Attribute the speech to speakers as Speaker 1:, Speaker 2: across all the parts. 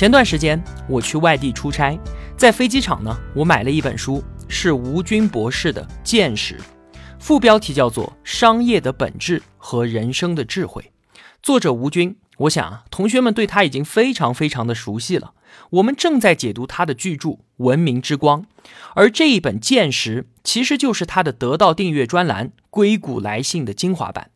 Speaker 1: 前段时间我去外地出差。在飞机场呢，我买了一本书，是吴军博士的《见识》，副标题叫做《商业的本质和人生的智慧》。作者吴军，我想啊，同学们对他已经非常非常的熟悉了。我们正在解读他的巨著《文明之光》，而这一本《见识》其实就是他的得到订阅专栏《硅谷来信》的精华版。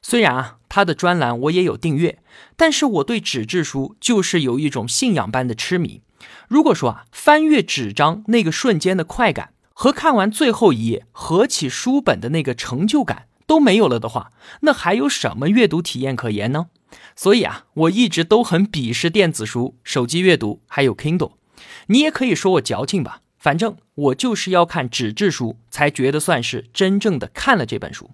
Speaker 1: 虽然啊，他的专栏我也有订阅，但是我对纸质书就是有一种信仰般的痴迷。如果说啊，翻阅纸张那个瞬间的快感和看完最后一页合起书本的那个成就感都没有了的话，那还有什么阅读体验可言呢？所以啊，我一直都很鄙视电子书、手机阅读，还有 Kindle。你也可以说我矫情吧，反正我就是要看纸质书才觉得算是真正的看了这本书。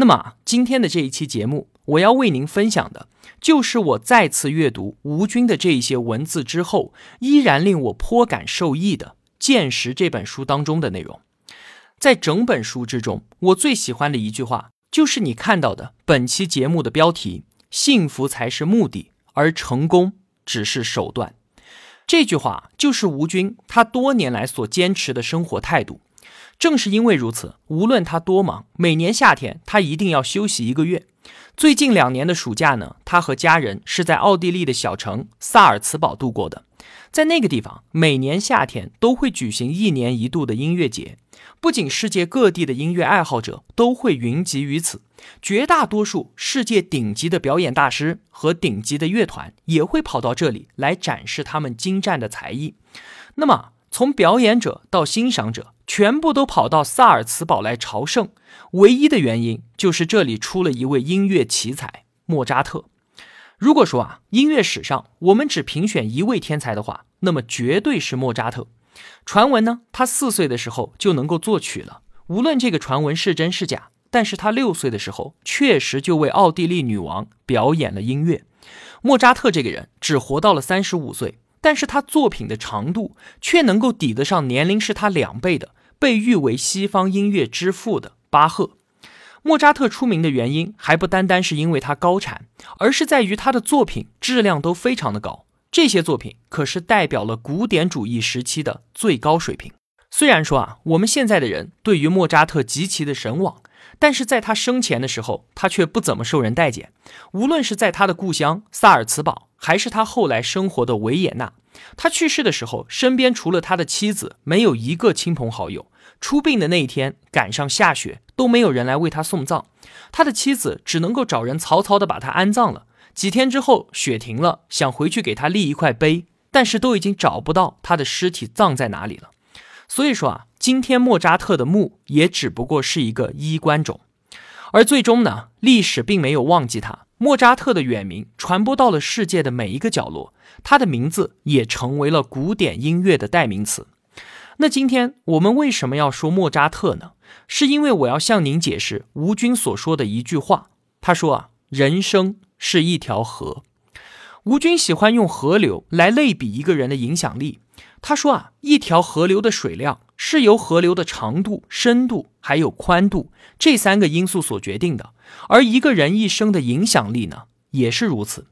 Speaker 1: 那么今天的这一期节目，我要为您分享的。就是我再次阅读吴军的这一些文字之后，依然令我颇感受益的《见识》这本书当中的内容。在整本书之中，我最喜欢的一句话，就是你看到的本期节目的标题：“幸福才是目的，而成功只是手段。”这句话就是吴军他多年来所坚持的生活态度。正是因为如此，无论他多忙，每年夏天他一定要休息一个月。最近两年的暑假呢，他和家人是在奥地利的小城萨尔茨堡度过的。在那个地方，每年夏天都会举行一年一度的音乐节，不仅世界各地的音乐爱好者都会云集于此，绝大多数世界顶级的表演大师和顶级的乐团也会跑到这里来展示他们精湛的才艺。那么，从表演者到欣赏者。全部都跑到萨尔茨堡来朝圣，唯一的原因就是这里出了一位音乐奇才莫扎特。如果说啊，音乐史上我们只评选一位天才的话，那么绝对是莫扎特。传闻呢，他四岁的时候就能够作曲了。无论这个传闻是真是假，但是他六岁的时候确实就为奥地利女王表演了音乐。莫扎特这个人只活到了三十五岁，但是他作品的长度却能够抵得上年龄是他两倍的。被誉为西方音乐之父的巴赫，莫扎特出名的原因还不单单是因为他高产，而是在于他的作品质量都非常的高。这些作品可是代表了古典主义时期的最高水平。虽然说啊，我们现在的人对于莫扎特极其的神往，但是在他生前的时候，他却不怎么受人待见。无论是在他的故乡萨尔茨堡，还是他后来生活的维也纳。他去世的时候，身边除了他的妻子，没有一个亲朋好友。出殡的那一天赶上下雪，都没有人来为他送葬。他的妻子只能够找人草草的把他安葬了。几天之后，雪停了，想回去给他立一块碑，但是都已经找不到他的尸体葬在哪里了。所以说啊，今天莫扎特的墓也只不过是一个衣冠冢。而最终呢，历史并没有忘记他。莫扎特的远名传播到了世界的每一个角落，他的名字也成为了古典音乐的代名词。那今天我们为什么要说莫扎特呢？是因为我要向您解释吴军所说的一句话。他说啊，人生是一条河。吴军喜欢用河流来类比一个人的影响力。他说啊，一条河流的水量是由河流的长度、深度还有宽度这三个因素所决定的。而一个人一生的影响力呢，也是如此。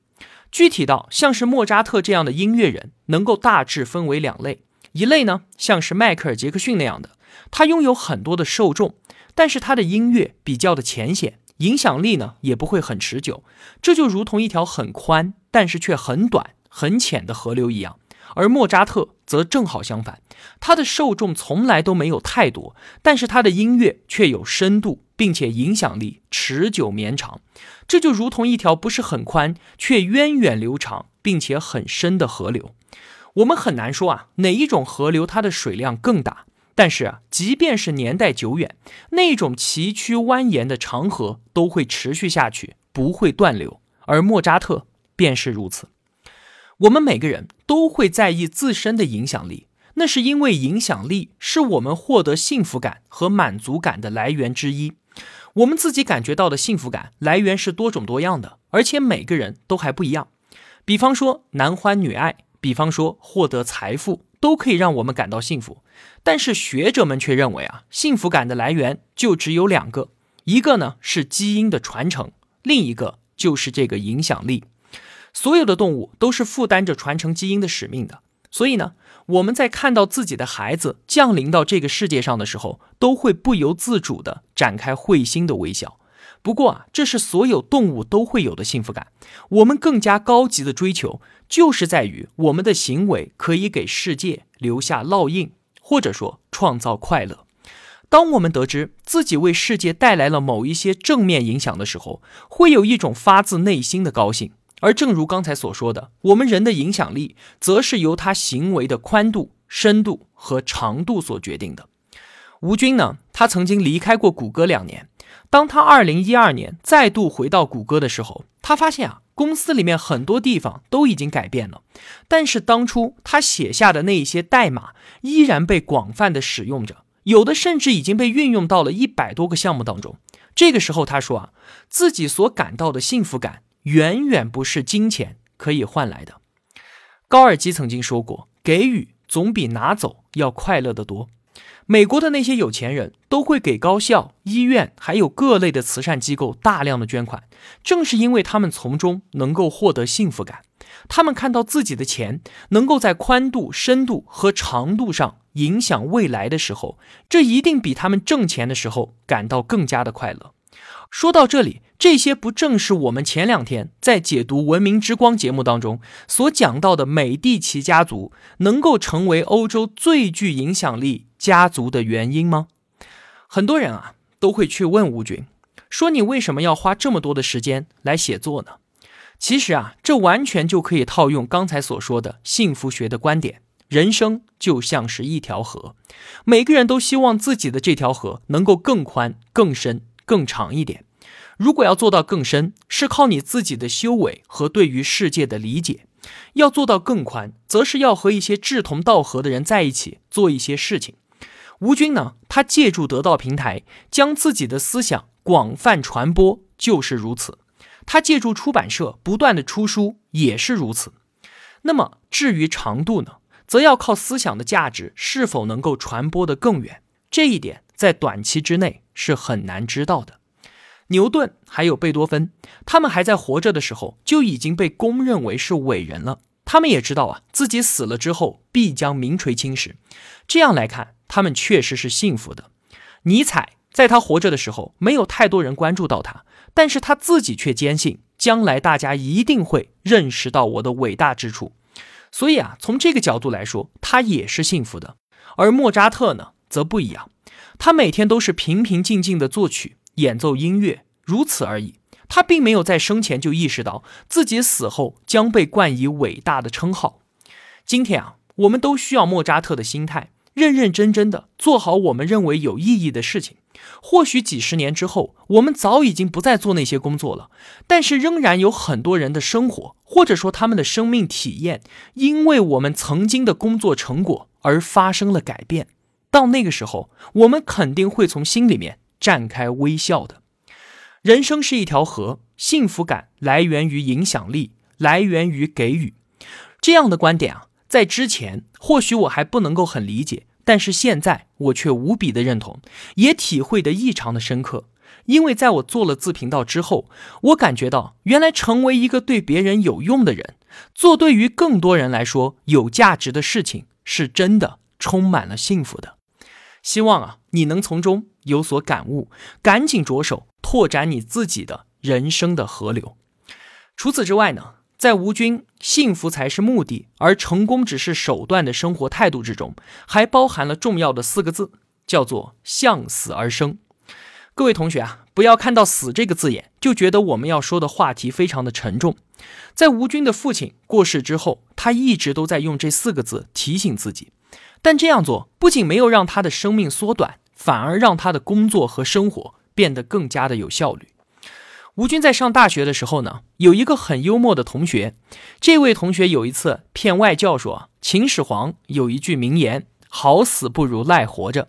Speaker 1: 具体到像是莫扎特这样的音乐人，能够大致分为两类。一类呢，像是迈克尔·杰克逊那样的，他拥有很多的受众，但是他的音乐比较的浅显，影响力呢也不会很持久。这就如同一条很宽，但是却很短、很浅的河流一样。而莫扎特则正好相反，他的受众从来都没有太多，但是他的音乐却有深度。并且影响力持久绵长，这就如同一条不是很宽却源远流长并且很深的河流。我们很难说啊哪一种河流它的水量更大，但是啊，即便是年代久远，那种崎岖蜿蜒的长河都会持续下去，不会断流。而莫扎特便是如此。我们每个人都会在意自身的影响力，那是因为影响力是我们获得幸福感和满足感的来源之一。我们自己感觉到的幸福感来源是多种多样的，而且每个人都还不一样。比方说男欢女爱，比方说获得财富，都可以让我们感到幸福。但是学者们却认为啊，幸福感的来源就只有两个，一个呢是基因的传承，另一个就是这个影响力。所有的动物都是负担着传承基因的使命的，所以呢。我们在看到自己的孩子降临到这个世界上的时候，都会不由自主地展开会心的微笑。不过啊，这是所有动物都会有的幸福感。我们更加高级的追求，就是在于我们的行为可以给世界留下烙印，或者说创造快乐。当我们得知自己为世界带来了某一些正面影响的时候，会有一种发自内心的高兴。而正如刚才所说的，我们人的影响力，则是由他行为的宽度、深度和长度所决定的。吴军呢，他曾经离开过谷歌两年。当他二零一二年再度回到谷歌的时候，他发现啊，公司里面很多地方都已经改变了，但是当初他写下的那一些代码依然被广泛的使用着，有的甚至已经被运用到了一百多个项目当中。这个时候，他说啊，自己所感到的幸福感。远远不是金钱可以换来的。高尔基曾经说过：“给予总比拿走要快乐得多。”美国的那些有钱人都会给高校、医院还有各类的慈善机构大量的捐款，正是因为他们从中能够获得幸福感。他们看到自己的钱能够在宽度、深度和长度上影响未来的时候，这一定比他们挣钱的时候感到更加的快乐。说到这里。这些不正是我们前两天在解读《文明之光》节目当中所讲到的美第奇家族能够成为欧洲最具影响力家族的原因吗？很多人啊都会去问吴军，说你为什么要花这么多的时间来写作呢？其实啊，这完全就可以套用刚才所说的幸福学的观点：人生就像是一条河，每个人都希望自己的这条河能够更宽、更深、更长一点。如果要做到更深，是靠你自己的修为和对于世界的理解；要做到更宽，则是要和一些志同道合的人在一起做一些事情。吴军呢，他借助得到平台，将自己的思想广泛传播，就是如此。他借助出版社不断的出书，也是如此。那么至于长度呢，则要靠思想的价值是否能够传播的更远。这一点在短期之内是很难知道的。牛顿还有贝多芬，他们还在活着的时候就已经被公认为是伟人了。他们也知道啊，自己死了之后必将名垂青史。这样来看，他们确实是幸福的。尼采在他活着的时候，没有太多人关注到他，但是他自己却坚信，将来大家一定会认识到我的伟大之处。所以啊，从这个角度来说，他也是幸福的。而莫扎特呢，则不一样，他每天都是平平静静的作曲。演奏音乐，如此而已。他并没有在生前就意识到自己死后将被冠以伟大的称号。今天啊，我们都需要莫扎特的心态，认认真真的做好我们认为有意义的事情。或许几十年之后，我们早已经不再做那些工作了，但是仍然有很多人的生活，或者说他们的生命体验，因为我们曾经的工作成果而发生了改变。到那个时候，我们肯定会从心里面。绽开微笑的人生是一条河，幸福感来源于影响力，来源于给予。这样的观点啊，在之前或许我还不能够很理解，但是现在我却无比的认同，也体会的异常的深刻。因为在我做了自频道之后，我感觉到原来成为一个对别人有用的人，做对于更多人来说有价值的事情，是真的充满了幸福的。希望啊，你能从中有所感悟，赶紧着手拓展你自己的人生的河流。除此之外呢，在吴军“幸福才是目的，而成功只是手段”的生活态度之中，还包含了重要的四个字，叫做“向死而生”。各位同学啊，不要看到“死”这个字眼就觉得我们要说的话题非常的沉重。在吴军的父亲过世之后，他一直都在用这四个字提醒自己。但这样做不仅没有让他的生命缩短，反而让他的工作和生活变得更加的有效率。吴军在上大学的时候呢，有一个很幽默的同学。这位同学有一次骗外教说，秦始皇有一句名言：“好死不如赖活着。”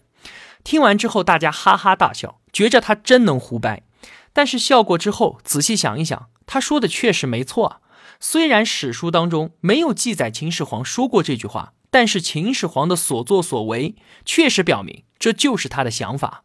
Speaker 1: 听完之后，大家哈哈大笑，觉着他真能胡掰。但是笑过之后，仔细想一想，他说的确实没错啊。虽然史书当中没有记载秦始皇说过这句话，但是秦始皇的所作所为确实表明这就是他的想法。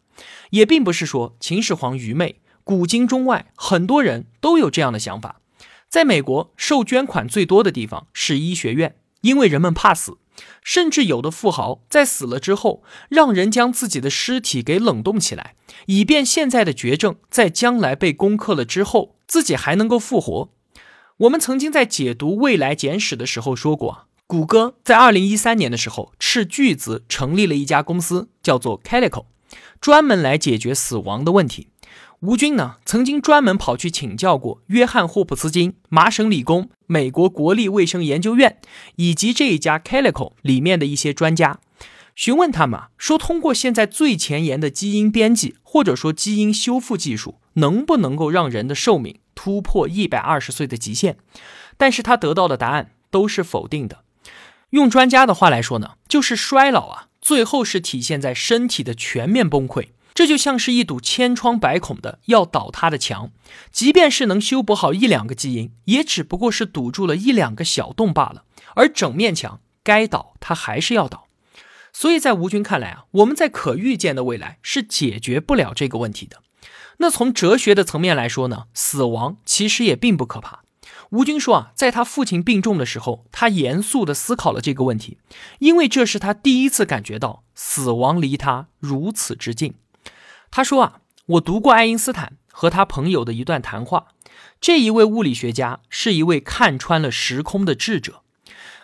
Speaker 1: 也并不是说秦始皇愚昧。古今中外，很多人都有这样的想法。在美国，受捐款最多的地方是医学院，因为人们怕死，甚至有的富豪在死了之后，让人将自己的尸体给冷冻起来，以便现在的绝症在将来被攻克了之后，自己还能够复活。我们曾经在解读《未来简史》的时候说过，谷歌在二零一三年的时候斥巨资成立了一家公司，叫做 Calico，专门来解决死亡的问题。吴军呢，曾经专门跑去请教过约翰霍普斯金、麻省理工、美国国立卫生研究院以及这一家 Calico 里面的一些专家，询问他们说，通过现在最前沿的基因编辑或者说基因修复技术，能不能够让人的寿命突破一百二十岁的极限？但是他得到的答案都是否定的。用专家的话来说呢，就是衰老啊，最后是体现在身体的全面崩溃。这就像是一堵千疮百孔的要倒塌的墙，即便是能修补好一两个基因，也只不过是堵住了一两个小洞罢了。而整面墙该倒，它还是要倒。所以在吴军看来啊，我们在可预见的未来是解决不了这个问题的。那从哲学的层面来说呢，死亡其实也并不可怕。吴军说啊，在他父亲病重的时候，他严肃地思考了这个问题，因为这是他第一次感觉到死亡离他如此之近。他说啊，我读过爱因斯坦和他朋友的一段谈话。这一位物理学家是一位看穿了时空的智者。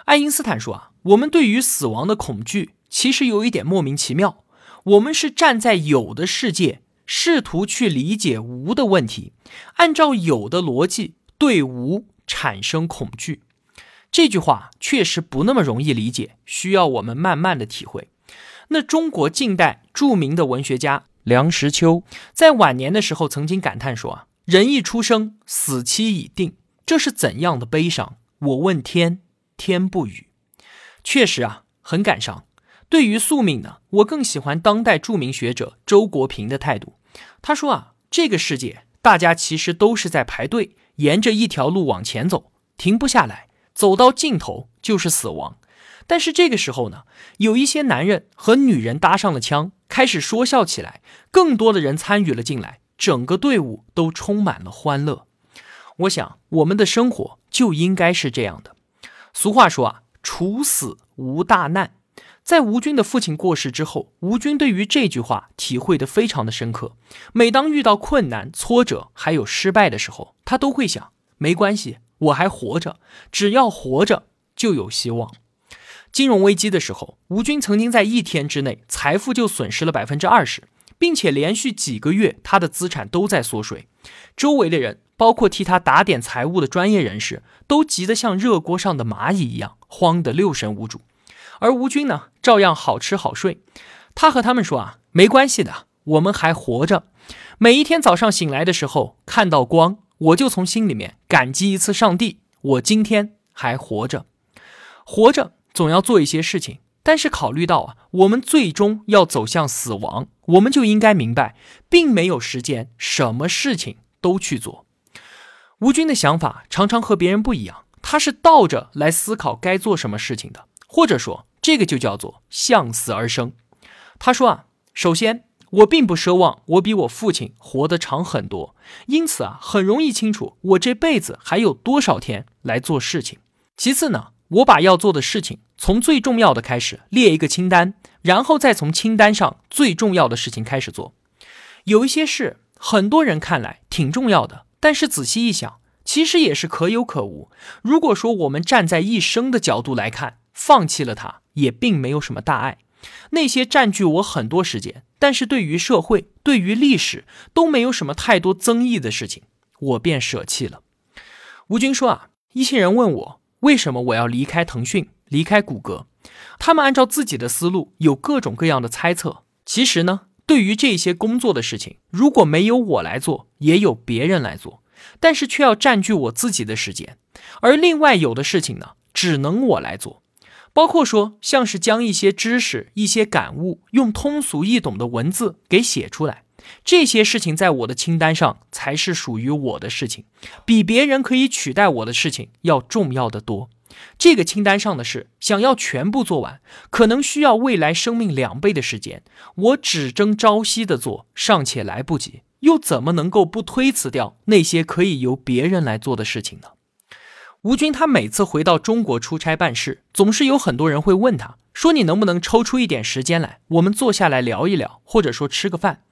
Speaker 1: 爱因斯坦说啊，我们对于死亡的恐惧其实有一点莫名其妙。我们是站在有的世界，试图去理解无的问题，按照有的逻辑对无产生恐惧。这句话确实不那么容易理解，需要我们慢慢的体会。那中国近代著名的文学家。梁实秋在晚年的时候曾经感叹说：“啊，人一出生，死期已定，这是怎样的悲伤？我问天，天不语。确实啊，很感伤。对于宿命呢，我更喜欢当代著名学者周国平的态度。他说啊，这个世界大家其实都是在排队，沿着一条路往前走，停不下来，走到尽头就是死亡。但是这个时候呢，有一些男人和女人搭上了枪。”开始说笑起来，更多的人参与了进来，整个队伍都充满了欢乐。我想，我们的生活就应该是这样的。俗话说啊，处死无大难。在吴军的父亲过世之后，吴军对于这句话体会的非常的深刻。每当遇到困难、挫折还有失败的时候，他都会想：没关系，我还活着，只要活着就有希望。金融危机的时候，吴军曾经在一天之内财富就损失了百分之二十，并且连续几个月他的资产都在缩水。周围的人，包括替他打点财务的专业人士，都急得像热锅上的蚂蚁一样，慌得六神无主。而吴军呢，照样好吃好睡。他和他们说啊，没关系的，我们还活着。每一天早上醒来的时候，看到光，我就从心里面感激一次上帝，我今天还活着，活着。总要做一些事情，但是考虑到啊，我们最终要走向死亡，我们就应该明白，并没有时间什么事情都去做。吴军的想法常常和别人不一样，他是倒着来思考该做什么事情的，或者说这个就叫做向死而生。他说啊，首先我并不奢望我比我父亲活得长很多，因此啊，很容易清楚我这辈子还有多少天来做事情。其次呢，我把要做的事情。从最重要的开始列一个清单，然后再从清单上最重要的事情开始做。有一些事，很多人看来挺重要的，但是仔细一想，其实也是可有可无。如果说我们站在一生的角度来看，放弃了它也并没有什么大碍。那些占据我很多时间，但是对于社会、对于历史都没有什么太多争议的事情，我便舍弃了。吴军说啊，一些人问我为什么我要离开腾讯。离开谷歌，他们按照自己的思路有各种各样的猜测。其实呢，对于这些工作的事情，如果没有我来做，也有别人来做。但是却要占据我自己的时间，而另外有的事情呢，只能我来做，包括说像是将一些知识、一些感悟用通俗易懂的文字给写出来，这些事情在我的清单上才是属于我的事情，比别人可以取代我的事情要重要的多。这个清单上的事，想要全部做完，可能需要未来生命两倍的时间。我只争朝夕的做，尚且来不及，又怎么能够不推辞掉那些可以由别人来做的事情呢？吴军他每次回到中国出差办事，总是有很多人会问他说：“你能不能抽出一点时间来，我们坐下来聊一聊，或者说吃个饭？”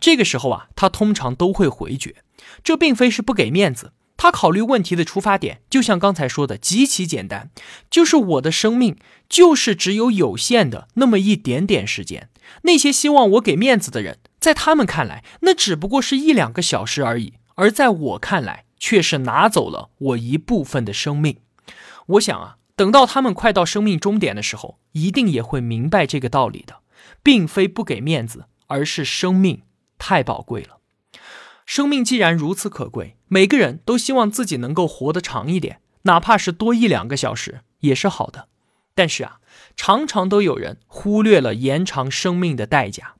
Speaker 1: 这个时候啊，他通常都会回绝，这并非是不给面子。他考虑问题的出发点，就像刚才说的，极其简单，就是我的生命就是只有有限的那么一点点时间。那些希望我给面子的人，在他们看来，那只不过是一两个小时而已；而在我看来，却是拿走了我一部分的生命。我想啊，等到他们快到生命终点的时候，一定也会明白这个道理的，并非不给面子，而是生命太宝贵了。生命既然如此可贵，每个人都希望自己能够活得长一点，哪怕是多一两个小时也是好的。但是啊，常常都有人忽略了延长生命的代价。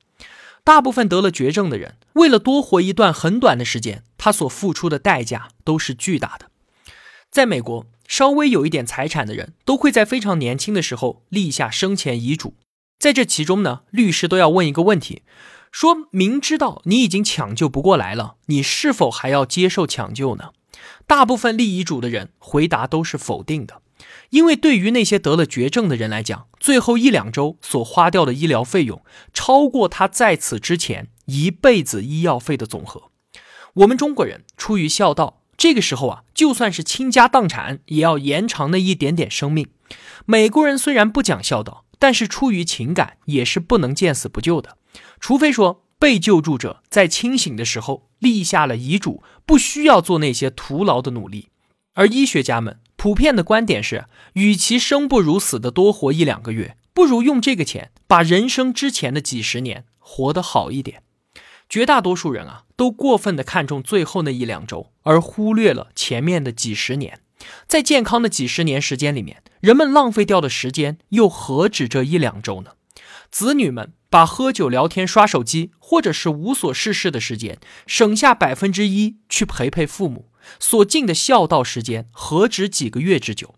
Speaker 1: 大部分得了绝症的人，为了多活一段很短的时间，他所付出的代价都是巨大的。在美国，稍微有一点财产的人都会在非常年轻的时候立下生前遗嘱，在这其中呢，律师都要问一个问题。说明知道你已经抢救不过来了，你是否还要接受抢救呢？大部分立遗嘱的人回答都是否定的，因为对于那些得了绝症的人来讲，最后一两周所花掉的医疗费用，超过他在此之前一辈子医药费的总和。我们中国人出于孝道，这个时候啊，就算是倾家荡产，也要延长那一点点生命。美国人虽然不讲孝道，但是出于情感，也是不能见死不救的。除非说被救助者在清醒的时候立下了遗嘱，不需要做那些徒劳的努力，而医学家们普遍的观点是，与其生不如死的多活一两个月，不如用这个钱把人生之前的几十年活得好一点。绝大多数人啊，都过分的看重最后那一两周，而忽略了前面的几十年。在健康的几十年时间里面，人们浪费掉的时间又何止这一两周呢？子女们。把喝酒、聊天、刷手机，或者是无所事事的时间，省下百分之一去陪陪父母，所尽的孝道时间何止几个月之久？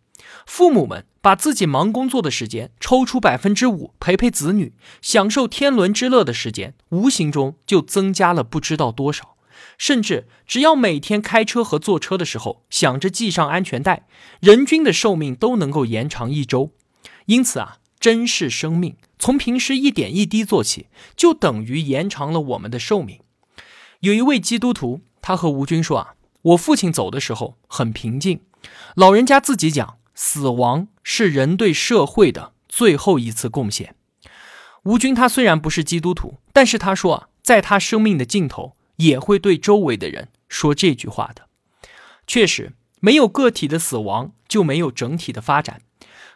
Speaker 1: 父母们把自己忙工作的时间抽出百分之五陪陪子女，享受天伦之乐的时间，无形中就增加了不知道多少。甚至只要每天开车和坐车的时候想着系上安全带，人均的寿命都能够延长一周。因此啊，珍视生命。从平时一点一滴做起，就等于延长了我们的寿命。有一位基督徒，他和吴军说：“啊，我父亲走的时候很平静，老人家自己讲，死亡是人对社会的最后一次贡献。”吴军他虽然不是基督徒，但是他说啊，在他生命的尽头，也会对周围的人说这句话的。确实，没有个体的死亡，就没有整体的发展。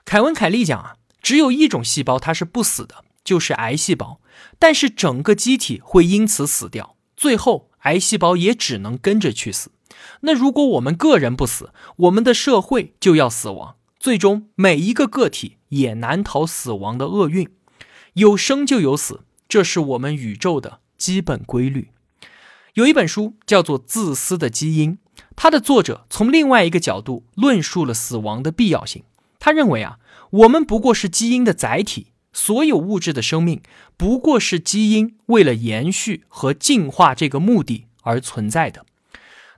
Speaker 1: 凯文·凯利讲啊。只有一种细胞它是不死的，就是癌细胞。但是整个机体会因此死掉，最后癌细胞也只能跟着去死。那如果我们个人不死，我们的社会就要死亡，最终每一个个体也难逃死亡的厄运。有生就有死，这是我们宇宙的基本规律。有一本书叫做《自私的基因》，它的作者从另外一个角度论述了死亡的必要性。他认为啊。我们不过是基因的载体，所有物质的生命不过是基因为了延续和进化这个目的而存在的。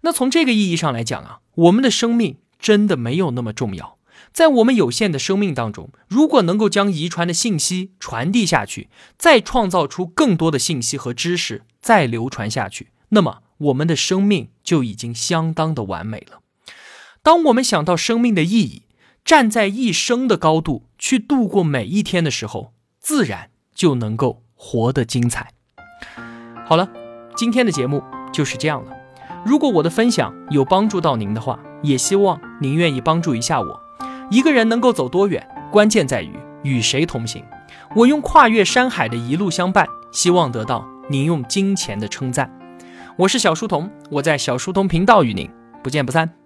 Speaker 1: 那从这个意义上来讲啊，我们的生命真的没有那么重要。在我们有限的生命当中，如果能够将遗传的信息传递下去，再创造出更多的信息和知识，再流传下去，那么我们的生命就已经相当的完美了。当我们想到生命的意义，站在一生的高度去度过每一天的时候，自然就能够活得精彩。好了，今天的节目就是这样了。如果我的分享有帮助到您的话，也希望您愿意帮助一下我。一个人能够走多远，关键在于与谁同行。我用跨越山海的一路相伴，希望得到您用金钱的称赞。我是小书童，我在小书童频道与您不见不散。